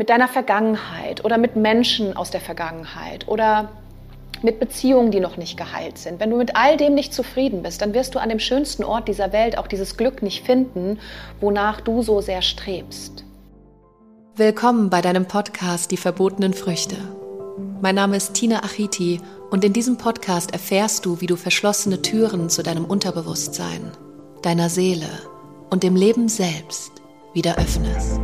mit deiner Vergangenheit oder mit Menschen aus der Vergangenheit oder mit Beziehungen, die noch nicht geheilt sind. Wenn du mit all dem nicht zufrieden bist, dann wirst du an dem schönsten Ort dieser Welt auch dieses Glück nicht finden, wonach du so sehr strebst. Willkommen bei deinem Podcast Die verbotenen Früchte. Mein Name ist Tina Achiti und in diesem Podcast erfährst du, wie du verschlossene Türen zu deinem Unterbewusstsein, deiner Seele und dem Leben selbst wieder öffnest.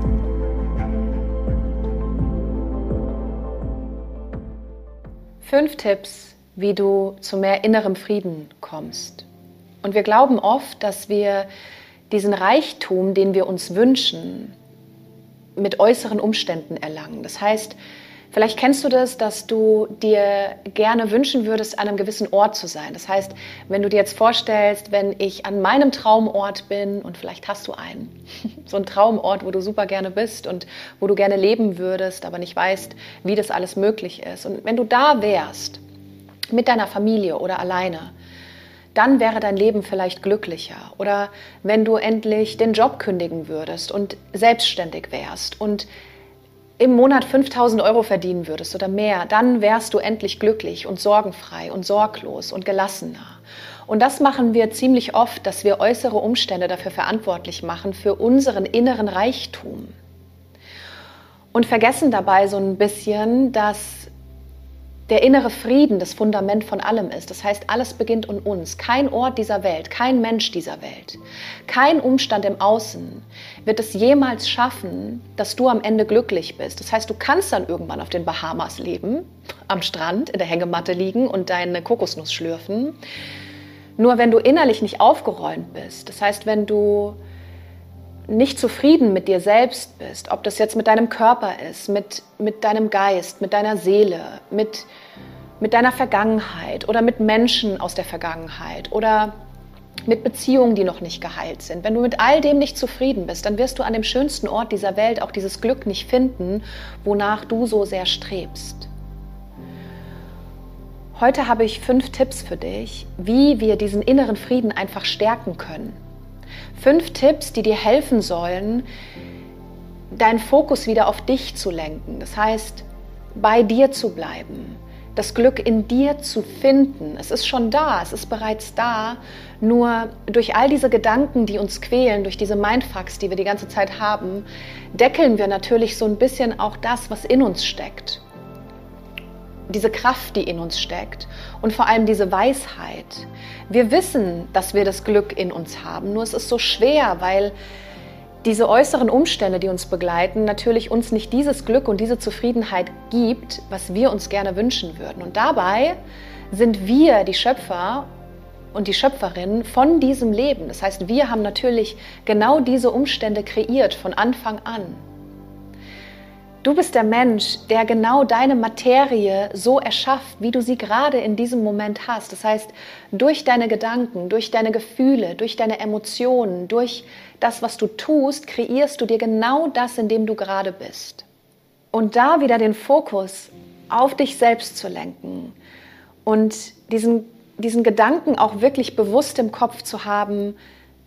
Fünf Tipps, wie du zu mehr innerem Frieden kommst. Und wir glauben oft, dass wir diesen Reichtum, den wir uns wünschen, mit äußeren Umständen erlangen. Das heißt, Vielleicht kennst du das, dass du dir gerne wünschen würdest, an einem gewissen Ort zu sein. Das heißt, wenn du dir jetzt vorstellst, wenn ich an meinem Traumort bin und vielleicht hast du einen, so einen Traumort, wo du super gerne bist und wo du gerne leben würdest, aber nicht weißt, wie das alles möglich ist. Und wenn du da wärst, mit deiner Familie oder alleine, dann wäre dein Leben vielleicht glücklicher. Oder wenn du endlich den Job kündigen würdest und selbstständig wärst und im Monat 5000 Euro verdienen würdest oder mehr, dann wärst du endlich glücklich und sorgenfrei und sorglos und gelassener. Und das machen wir ziemlich oft, dass wir äußere Umstände dafür verantwortlich machen, für unseren inneren Reichtum. Und vergessen dabei so ein bisschen, dass der innere Frieden das Fundament von allem ist. Das heißt, alles beginnt in uns. Kein Ort dieser Welt, kein Mensch dieser Welt, kein Umstand im Außen wird es jemals schaffen, dass du am Ende glücklich bist. Das heißt, du kannst dann irgendwann auf den Bahamas leben, am Strand, in der Hängematte liegen und deine Kokosnuss schlürfen. Nur wenn du innerlich nicht aufgeräumt bist, das heißt, wenn du nicht zufrieden mit dir selbst bist, ob das jetzt mit deinem Körper ist, mit, mit deinem Geist, mit deiner Seele, mit, mit deiner Vergangenheit oder mit Menschen aus der Vergangenheit oder mit Beziehungen, die noch nicht geheilt sind. Wenn du mit all dem nicht zufrieden bist, dann wirst du an dem schönsten Ort dieser Welt auch dieses Glück nicht finden, wonach du so sehr strebst. Heute habe ich fünf Tipps für dich, wie wir diesen inneren Frieden einfach stärken können Fünf Tipps, die dir helfen sollen, deinen Fokus wieder auf dich zu lenken. Das heißt, bei dir zu bleiben, das Glück in dir zu finden. Es ist schon da, es ist bereits da. Nur durch all diese Gedanken, die uns quälen, durch diese Mindfucks, die wir die ganze Zeit haben, deckeln wir natürlich so ein bisschen auch das, was in uns steckt diese Kraft, die in uns steckt und vor allem diese Weisheit. Wir wissen, dass wir das Glück in uns haben, nur es ist so schwer, weil diese äußeren Umstände, die uns begleiten, natürlich uns nicht dieses Glück und diese Zufriedenheit gibt, was wir uns gerne wünschen würden. Und dabei sind wir die Schöpfer und die Schöpferin von diesem Leben. Das heißt, wir haben natürlich genau diese Umstände kreiert von Anfang an. Du bist der Mensch, der genau deine Materie so erschafft, wie du sie gerade in diesem Moment hast. Das heißt, durch deine Gedanken, durch deine Gefühle, durch deine Emotionen, durch das, was du tust, kreierst du dir genau das, in dem du gerade bist. Und da wieder den Fokus auf dich selbst zu lenken und diesen, diesen Gedanken auch wirklich bewusst im Kopf zu haben,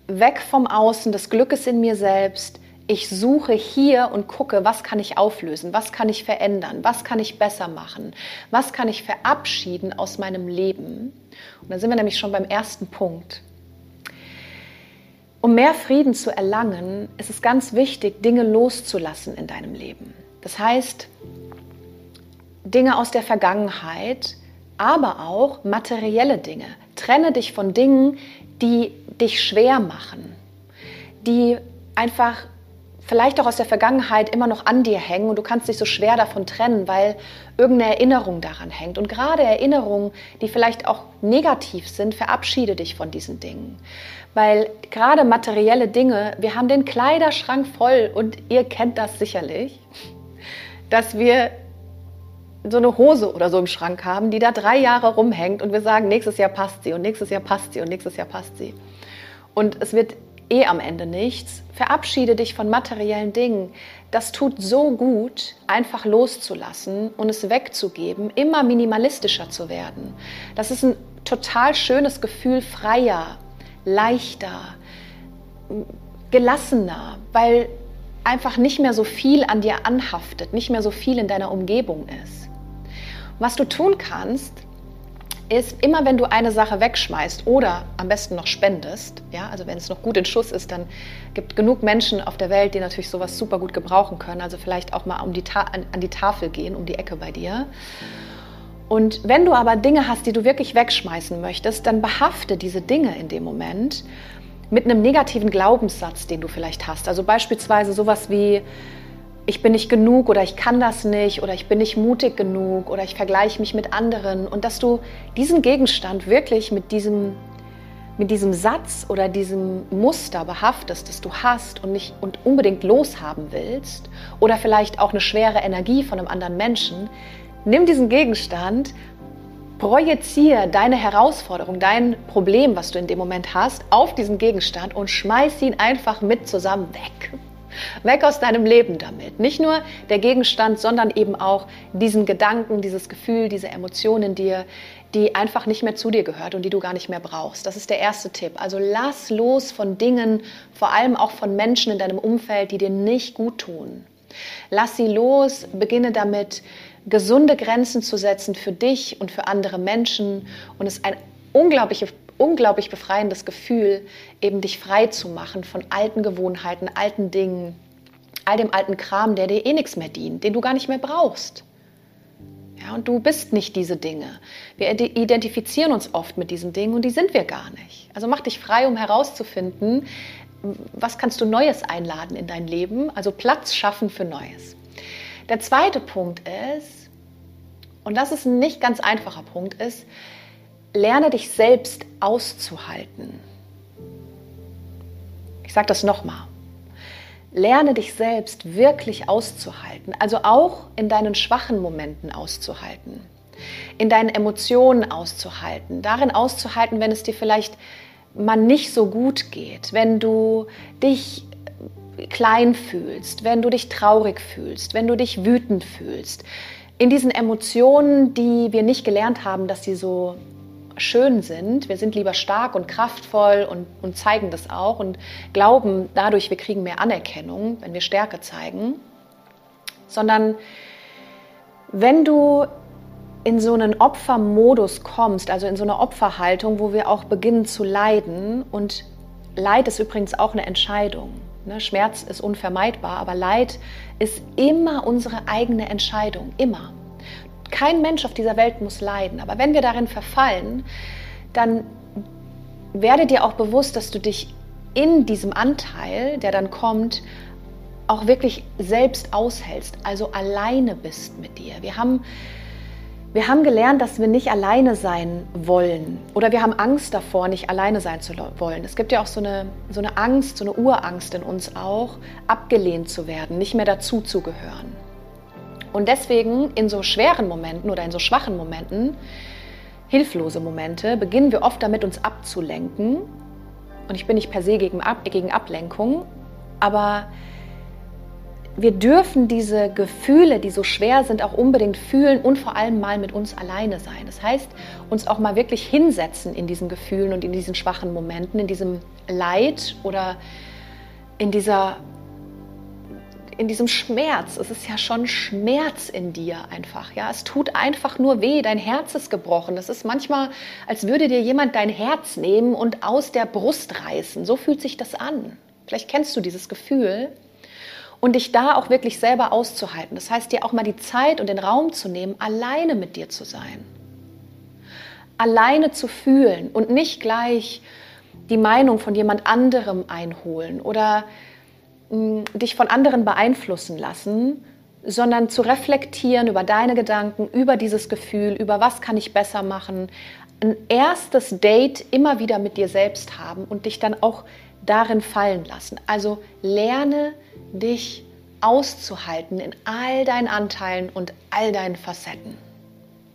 weg vom Außen, des Glückes in mir selbst, ich suche hier und gucke, was kann ich auflösen, was kann ich verändern, was kann ich besser machen, was kann ich verabschieden aus meinem Leben. Und dann sind wir nämlich schon beim ersten Punkt. Um mehr Frieden zu erlangen, ist es ganz wichtig, Dinge loszulassen in deinem Leben. Das heißt, Dinge aus der Vergangenheit, aber auch materielle Dinge. Trenne dich von Dingen, die dich schwer machen, die einfach vielleicht auch aus der Vergangenheit immer noch an dir hängen und du kannst dich so schwer davon trennen, weil irgendeine Erinnerung daran hängt. Und gerade Erinnerungen, die vielleicht auch negativ sind, verabschiede dich von diesen Dingen. Weil gerade materielle Dinge, wir haben den Kleiderschrank voll und ihr kennt das sicherlich, dass wir so eine Hose oder so im Schrank haben, die da drei Jahre rumhängt und wir sagen, nächstes Jahr passt sie und nächstes Jahr passt sie und nächstes Jahr passt sie. Und es wird eh am Ende nichts. Verabschiede dich von materiellen Dingen. Das tut so gut, einfach loszulassen und es wegzugeben, immer minimalistischer zu werden. Das ist ein total schönes Gefühl, freier, leichter, gelassener, weil einfach nicht mehr so viel an dir anhaftet, nicht mehr so viel in deiner Umgebung ist. Was du tun kannst, ist immer, wenn du eine Sache wegschmeißt oder am besten noch spendest, ja, also wenn es noch gut in Schuss ist, dann gibt genug Menschen auf der Welt, die natürlich sowas super gut gebrauchen können. Also vielleicht auch mal um die an, an die Tafel gehen, um die Ecke bei dir. Und wenn du aber Dinge hast, die du wirklich wegschmeißen möchtest, dann behafte diese Dinge in dem Moment mit einem negativen Glaubenssatz, den du vielleicht hast. Also beispielsweise sowas wie, ich bin nicht genug oder ich kann das nicht oder ich bin nicht mutig genug oder ich vergleiche mich mit anderen. Und dass du diesen Gegenstand wirklich mit diesem, mit diesem Satz oder diesem Muster behaftest, das du hast und nicht und unbedingt loshaben willst oder vielleicht auch eine schwere Energie von einem anderen Menschen, nimm diesen Gegenstand Projiziere deine Herausforderung, dein Problem, was du in dem Moment hast, auf diesen Gegenstand und schmeiß ihn einfach mit zusammen weg. Weg aus deinem Leben damit. Nicht nur der Gegenstand, sondern eben auch diesen Gedanken, dieses Gefühl, diese Emotionen in dir, die einfach nicht mehr zu dir gehört und die du gar nicht mehr brauchst. Das ist der erste Tipp. Also lass los von Dingen, vor allem auch von Menschen in deinem Umfeld, die dir nicht gut tun. Lass sie los, beginne damit, gesunde Grenzen zu setzen für dich und für andere Menschen. Und es ist ein unglaublich, unglaublich befreiendes Gefühl, eben dich frei zu machen von alten Gewohnheiten, alten Dingen, all dem alten Kram, der dir eh nichts mehr dient, den du gar nicht mehr brauchst. Ja, und du bist nicht diese Dinge. Wir identifizieren uns oft mit diesen Dingen und die sind wir gar nicht. Also mach dich frei, um herauszufinden, was kannst du Neues einladen in dein Leben, also Platz schaffen für Neues. Der zweite Punkt ist, und das ist ein nicht ganz einfacher Punkt, ist, lerne dich selbst auszuhalten. Ich sage das nochmal. Lerne dich selbst wirklich auszuhalten, also auch in deinen schwachen Momenten auszuhalten, in deinen Emotionen auszuhalten, darin auszuhalten, wenn es dir vielleicht mal nicht so gut geht, wenn du dich klein fühlst, wenn du dich traurig fühlst, wenn du dich wütend fühlst. In diesen Emotionen, die wir nicht gelernt haben, dass sie so schön sind. Wir sind lieber stark und kraftvoll und, und zeigen das auch und glauben dadurch, wir kriegen mehr Anerkennung, wenn wir Stärke zeigen. Sondern wenn du in so einen Opfermodus kommst, also in so eine Opferhaltung, wo wir auch beginnen zu leiden und Leid ist übrigens auch eine Entscheidung. Ne? Schmerz ist unvermeidbar, aber Leid ist immer unsere eigene Entscheidung, immer. Kein Mensch auf dieser Welt muss leiden, aber wenn wir darin verfallen, dann werde dir auch bewusst, dass du dich in diesem Anteil, der dann kommt, auch wirklich selbst aushältst, also alleine bist mit dir. Wir haben wir haben gelernt, dass wir nicht alleine sein wollen oder wir haben Angst davor, nicht alleine sein zu wollen. Es gibt ja auch so eine, so eine Angst, so eine Urangst in uns auch, abgelehnt zu werden, nicht mehr dazu zu gehören. Und deswegen in so schweren Momenten oder in so schwachen Momenten, hilflose Momente, beginnen wir oft damit, uns abzulenken. Und ich bin nicht per se gegen, Ab gegen Ablenkung, aber wir dürfen diese Gefühle, die so schwer sind, auch unbedingt fühlen und vor allem mal mit uns alleine sein. Das heißt, uns auch mal wirklich hinsetzen in diesen Gefühlen und in diesen schwachen Momenten, in diesem Leid oder in dieser in diesem Schmerz. Es ist ja schon Schmerz in dir einfach. Ja, es tut einfach nur weh. Dein Herz ist gebrochen. Es ist manchmal, als würde dir jemand dein Herz nehmen und aus der Brust reißen. So fühlt sich das an. Vielleicht kennst du dieses Gefühl und dich da auch wirklich selber auszuhalten. Das heißt, dir auch mal die Zeit und den Raum zu nehmen, alleine mit dir zu sein. Alleine zu fühlen und nicht gleich die Meinung von jemand anderem einholen oder dich von anderen beeinflussen lassen, sondern zu reflektieren über deine Gedanken, über dieses Gefühl, über was kann ich besser machen. Ein erstes Date immer wieder mit dir selbst haben und dich dann auch darin fallen lassen. Also lerne dich auszuhalten in all deinen Anteilen und all deinen Facetten.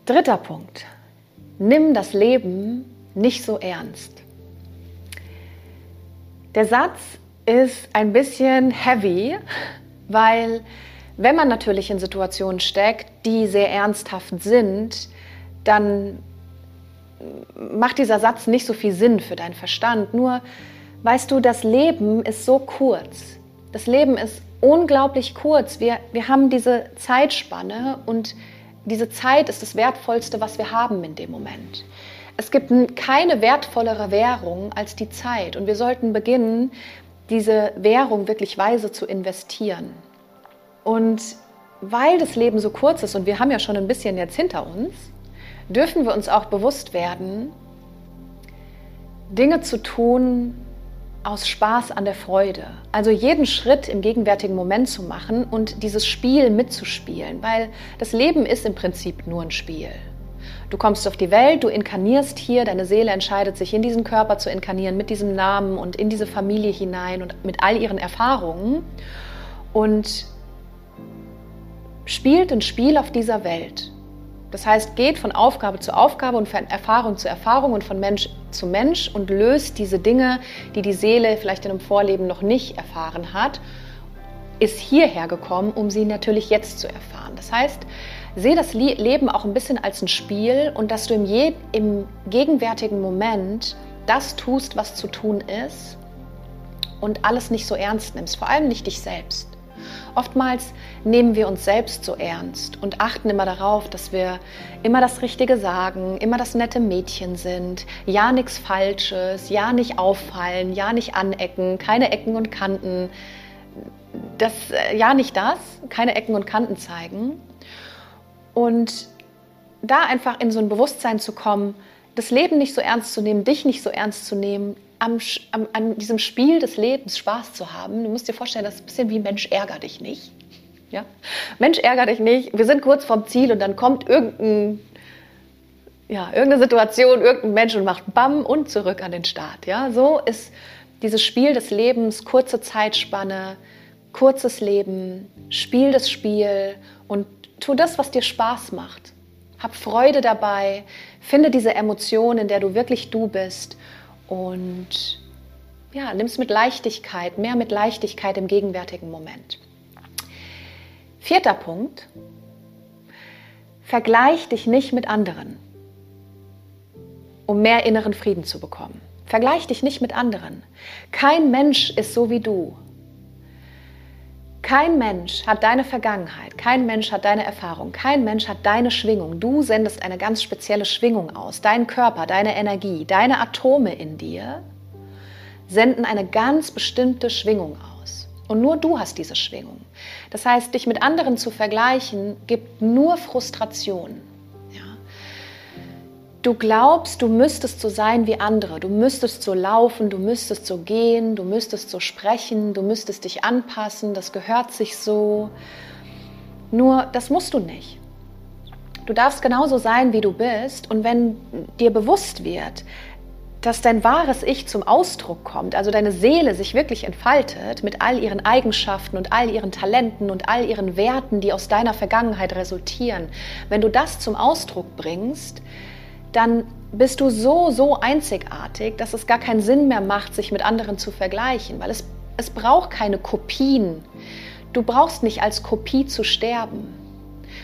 Dritter Punkt. Nimm das Leben nicht so ernst. Der Satz ist ein bisschen heavy, weil wenn man natürlich in Situationen steckt, die sehr ernsthaft sind, dann macht dieser Satz nicht so viel Sinn für deinen Verstand. Nur weißt du, das Leben ist so kurz. das Leben ist unglaublich kurz. Wir, wir haben diese Zeitspanne und diese Zeit ist das Wertvollste, was wir haben in dem Moment. Es gibt keine wertvollere Währung als die Zeit und wir sollten beginnen, diese Währung wirklich weise zu investieren. Und weil das Leben so kurz ist und wir haben ja schon ein bisschen jetzt hinter uns, dürfen wir uns auch bewusst werden, Dinge zu tun aus Spaß an der Freude. Also jeden Schritt im gegenwärtigen Moment zu machen und dieses Spiel mitzuspielen, weil das Leben ist im Prinzip nur ein Spiel. Du kommst auf die Welt, du inkarnierst hier, deine Seele entscheidet sich in diesen Körper zu inkarnieren, mit diesem Namen und in diese Familie hinein und mit all ihren Erfahrungen und spielt ein Spiel auf dieser Welt. Das heißt, geht von Aufgabe zu Aufgabe und von Erfahrung zu Erfahrung und von Mensch zu Mensch und löst diese Dinge, die die Seele vielleicht in einem Vorleben noch nicht erfahren hat, ist hierher gekommen, um sie natürlich jetzt zu erfahren. Das heißt, sehe das Leben auch ein bisschen als ein Spiel und dass du im, je, im gegenwärtigen Moment das tust, was zu tun ist und alles nicht so ernst nimmst, vor allem nicht dich selbst. Oftmals nehmen wir uns selbst so ernst und achten immer darauf, dass wir immer das Richtige sagen, immer das nette Mädchen sind, ja nichts Falsches, ja nicht auffallen, ja nicht anecken, keine Ecken und Kanten. Das, äh, ja nicht das, keine Ecken und Kanten zeigen. Und da einfach in so ein Bewusstsein zu kommen, das Leben nicht so ernst zu nehmen, dich nicht so ernst zu nehmen, am, am, an diesem Spiel des Lebens Spaß zu haben. Du musst dir vorstellen, das ist ein bisschen wie Mensch, ärger dich nicht. Ja? Mensch, ärger dich nicht. Wir sind kurz vorm Ziel und dann kommt irgendein, ja, irgendeine Situation, irgendein Mensch und macht Bam und zurück an den Start. Ja? So ist dieses Spiel des Lebens, kurze Zeitspanne, kurzes Leben, spiel das Spiel und tu das, was dir Spaß macht. Hab Freude dabei, finde diese Emotion, in der du wirklich du bist und ja, nimm es mit Leichtigkeit, mehr mit Leichtigkeit im gegenwärtigen Moment. Vierter Punkt, vergleich dich nicht mit anderen, um mehr inneren Frieden zu bekommen. Vergleich dich nicht mit anderen. Kein Mensch ist so wie du. Kein Mensch hat deine Vergangenheit, kein Mensch hat deine Erfahrung, kein Mensch hat deine Schwingung. Du sendest eine ganz spezielle Schwingung aus. Dein Körper, deine Energie, deine Atome in dir senden eine ganz bestimmte Schwingung aus. Und nur du hast diese Schwingung. Das heißt, dich mit anderen zu vergleichen, gibt nur Frustration. Du glaubst, du müsstest so sein wie andere, du müsstest so laufen, du müsstest so gehen, du müsstest so sprechen, du müsstest dich anpassen, das gehört sich so. Nur das musst du nicht. Du darfst genauso sein, wie du bist und wenn dir bewusst wird, dass dein wahres Ich zum Ausdruck kommt, also deine Seele sich wirklich entfaltet mit all ihren Eigenschaften und all ihren Talenten und all ihren Werten, die aus deiner Vergangenheit resultieren, wenn du das zum Ausdruck bringst, dann bist du so, so einzigartig, dass es gar keinen Sinn mehr macht, sich mit anderen zu vergleichen, weil es, es braucht keine Kopien. Du brauchst nicht als Kopie zu sterben,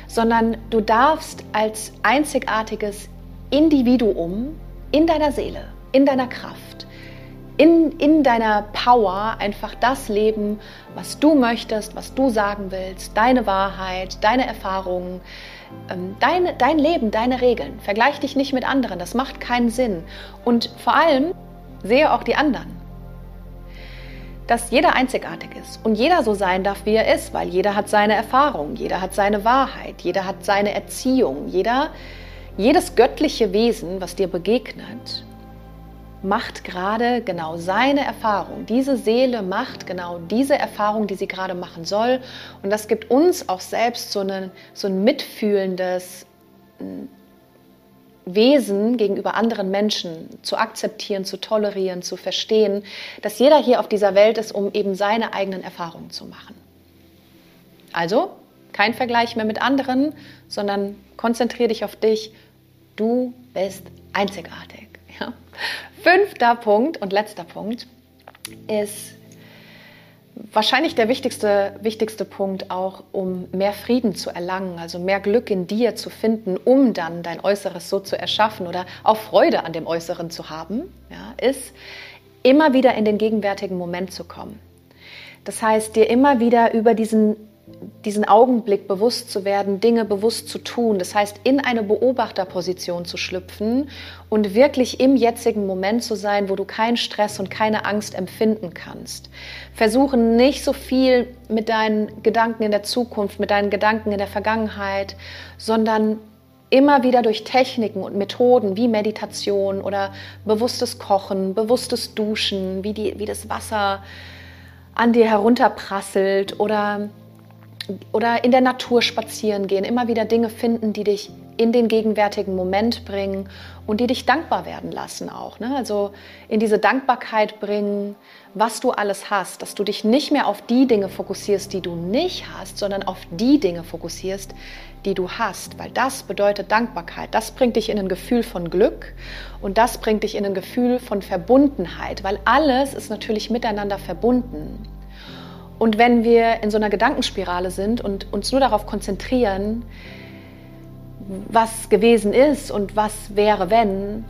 sondern du darfst als einzigartiges Individuum in deiner Seele, in deiner Kraft, in, in deiner Power einfach das leben, was du möchtest, was du sagen willst, deine Wahrheit, deine Erfahrungen, ähm, dein, dein Leben, deine Regeln. Vergleich dich nicht mit anderen, das macht keinen Sinn. Und vor allem sehe auch die anderen. Dass jeder einzigartig ist und jeder so sein darf, wie er ist, weil jeder hat seine Erfahrung, jeder hat seine Wahrheit, jeder hat seine Erziehung, jeder, jedes göttliche Wesen, was dir begegnet, macht gerade genau seine Erfahrung. Diese Seele macht genau diese Erfahrung, die sie gerade machen soll. Und das gibt uns auch selbst so, eine, so ein mitfühlendes hm, Wesen gegenüber anderen Menschen zu akzeptieren, zu tolerieren, zu verstehen, dass jeder hier auf dieser Welt ist, um eben seine eigenen Erfahrungen zu machen. Also kein Vergleich mehr mit anderen, sondern konzentriere dich auf dich. Du bist einzigartig. Ja? Fünfter Punkt und letzter Punkt ist wahrscheinlich der wichtigste, wichtigste Punkt auch, um mehr Frieden zu erlangen, also mehr Glück in dir zu finden, um dann dein Äußeres so zu erschaffen oder auch Freude an dem Äußeren zu haben, ja, ist immer wieder in den gegenwärtigen Moment zu kommen. Das heißt, dir immer wieder über diesen diesen Augenblick bewusst zu werden, Dinge bewusst zu tun. Das heißt, in eine Beobachterposition zu schlüpfen und wirklich im jetzigen Moment zu sein, wo du keinen Stress und keine Angst empfinden kannst. Versuchen nicht so viel mit deinen Gedanken in der Zukunft, mit deinen Gedanken in der Vergangenheit, sondern immer wieder durch Techniken und Methoden wie Meditation oder bewusstes Kochen, bewusstes Duschen, wie, die, wie das Wasser an dir herunterprasselt oder oder in der Natur spazieren gehen, immer wieder Dinge finden, die dich in den gegenwärtigen Moment bringen und die dich dankbar werden lassen auch. Ne? Also in diese Dankbarkeit bringen, was du alles hast, dass du dich nicht mehr auf die Dinge fokussierst, die du nicht hast, sondern auf die Dinge fokussierst, die du hast, weil das bedeutet Dankbarkeit. Das bringt dich in ein Gefühl von Glück und das bringt dich in ein Gefühl von Verbundenheit, weil alles ist natürlich miteinander verbunden. Und wenn wir in so einer Gedankenspirale sind und uns nur darauf konzentrieren, was gewesen ist und was wäre, wenn,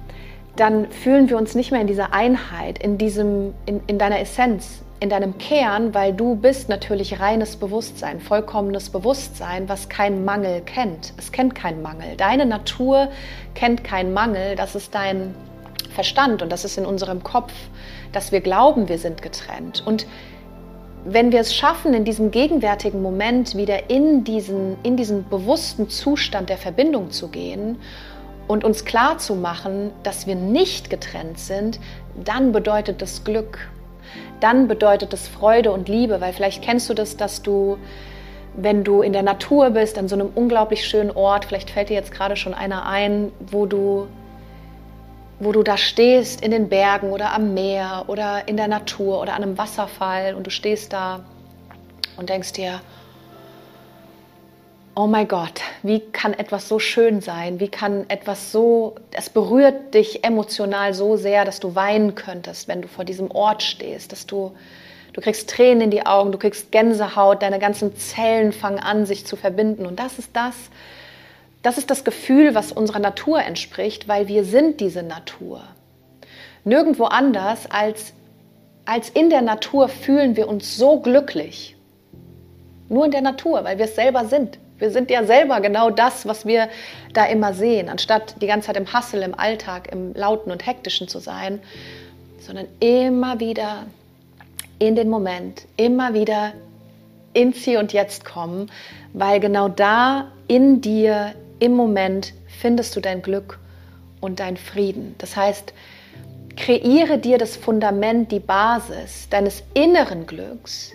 dann fühlen wir uns nicht mehr in dieser Einheit, in, diesem, in, in deiner Essenz, in deinem Kern, weil du bist natürlich reines Bewusstsein, vollkommenes Bewusstsein, was keinen Mangel kennt. Es kennt keinen Mangel. Deine Natur kennt keinen Mangel. Das ist dein Verstand und das ist in unserem Kopf, dass wir glauben, wir sind getrennt. Und wenn wir es schaffen, in diesem gegenwärtigen Moment wieder in diesen, in diesen bewussten Zustand der Verbindung zu gehen und uns klar zu machen, dass wir nicht getrennt sind, dann bedeutet das Glück. Dann bedeutet es Freude und Liebe, weil vielleicht kennst du das, dass du, wenn du in der Natur bist, an so einem unglaublich schönen Ort, vielleicht fällt dir jetzt gerade schon einer ein, wo du wo du da stehst in den Bergen oder am Meer oder in der Natur oder an einem Wasserfall und du stehst da und denkst dir, oh mein Gott, wie kann etwas so schön sein? Wie kann etwas so, es berührt dich emotional so sehr, dass du weinen könntest, wenn du vor diesem Ort stehst, dass du, du kriegst Tränen in die Augen, du kriegst Gänsehaut, deine ganzen Zellen fangen an, sich zu verbinden. Und das ist das, das ist das Gefühl, was unserer Natur entspricht, weil wir sind diese Natur. Nirgendwo anders als, als in der Natur fühlen wir uns so glücklich. Nur in der Natur, weil wir es selber sind. Wir sind ja selber genau das, was wir da immer sehen, anstatt die ganze Zeit im Hassel, im Alltag, im Lauten und Hektischen zu sein, sondern immer wieder in den Moment, immer wieder ins Hier und Jetzt kommen, weil genau da in dir im Moment findest du dein Glück und dein Frieden. Das heißt, kreiere dir das Fundament, die Basis deines inneren Glücks.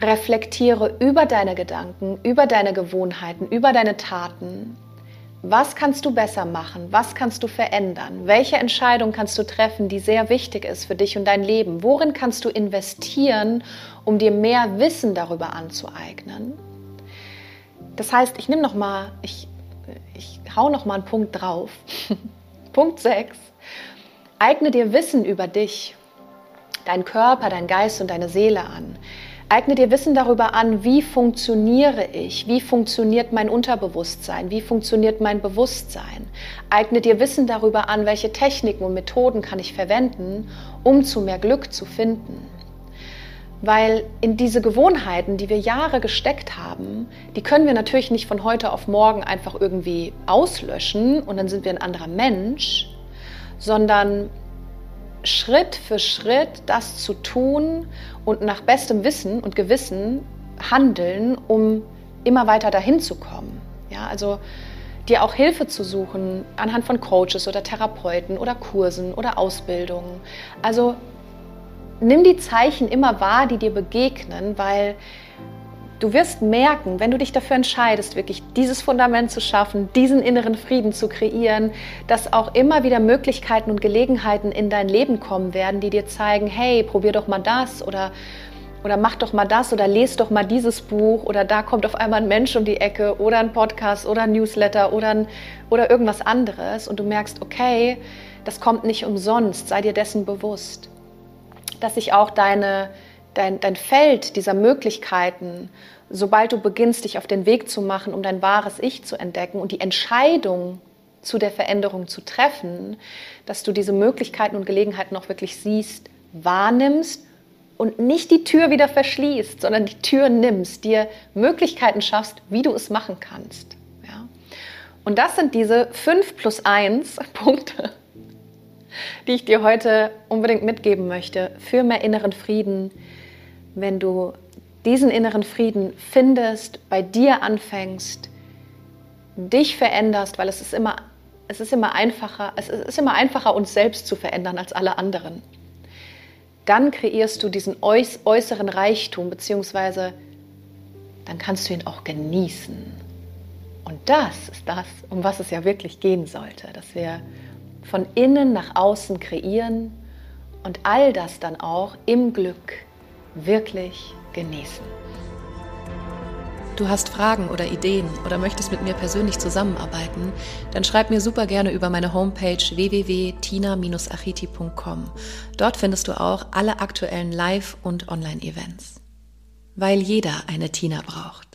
Reflektiere über deine Gedanken, über deine Gewohnheiten, über deine Taten. Was kannst du besser machen? Was kannst du verändern? Welche Entscheidung kannst du treffen, die sehr wichtig ist für dich und dein Leben? Worin kannst du investieren, um dir mehr Wissen darüber anzueignen? Das heißt, ich nehme noch mal, ich, ich hau noch mal einen Punkt drauf. Punkt 6. Eigne dir Wissen über dich, deinen Körper, deinen Geist und deine Seele an. Eigne dir Wissen darüber an, wie funktioniere ich, wie funktioniert mein Unterbewusstsein, wie funktioniert mein Bewusstsein. Eigne dir Wissen darüber an, welche Techniken und Methoden kann ich verwenden, um zu mehr Glück zu finden. Weil in diese Gewohnheiten, die wir Jahre gesteckt haben, die können wir natürlich nicht von heute auf morgen einfach irgendwie auslöschen und dann sind wir ein anderer Mensch, sondern Schritt für Schritt das zu tun und nach bestem Wissen und Gewissen handeln, um immer weiter dahin zu kommen. Ja, also dir auch Hilfe zu suchen anhand von Coaches oder Therapeuten oder Kursen oder Ausbildungen. Also nimm die Zeichen immer wahr, die dir begegnen, weil du wirst merken, wenn du dich dafür entscheidest, wirklich dieses Fundament zu schaffen, diesen inneren Frieden zu kreieren, dass auch immer wieder Möglichkeiten und Gelegenheiten in dein Leben kommen werden, die dir zeigen, hey, probier doch mal das oder oder mach doch mal das oder lese doch mal dieses Buch oder da kommt auf einmal ein Mensch um die Ecke oder ein Podcast oder ein Newsletter oder, ein, oder irgendwas anderes und du merkst, okay, das kommt nicht umsonst, sei dir dessen bewusst dass sich auch deine, dein, dein Feld dieser Möglichkeiten, sobald du beginnst, dich auf den Weg zu machen, um dein wahres Ich zu entdecken und die Entscheidung zu der Veränderung zu treffen, dass du diese Möglichkeiten und Gelegenheiten auch wirklich siehst, wahrnimmst und nicht die Tür wieder verschließt, sondern die Tür nimmst, dir Möglichkeiten schaffst, wie du es machen kannst. Ja? Und das sind diese 5 plus 1 Punkte, die ich dir heute unbedingt mitgeben möchte für mehr inneren Frieden, wenn du diesen inneren Frieden findest, bei dir anfängst, dich veränderst, weil es ist immer, es ist immer einfacher, es ist immer einfacher, uns selbst zu verändern als alle anderen dann kreierst du diesen äußeren Reichtum, beziehungsweise dann kannst du ihn auch genießen. Und das ist das, um was es ja wirklich gehen sollte, dass wir von innen nach außen kreieren und all das dann auch im Glück wirklich genießen. Du hast Fragen oder Ideen oder möchtest mit mir persönlich zusammenarbeiten, dann schreib mir super gerne über meine Homepage www.tina-achiti.com. Dort findest du auch alle aktuellen Live- und Online-Events. Weil jeder eine Tina braucht.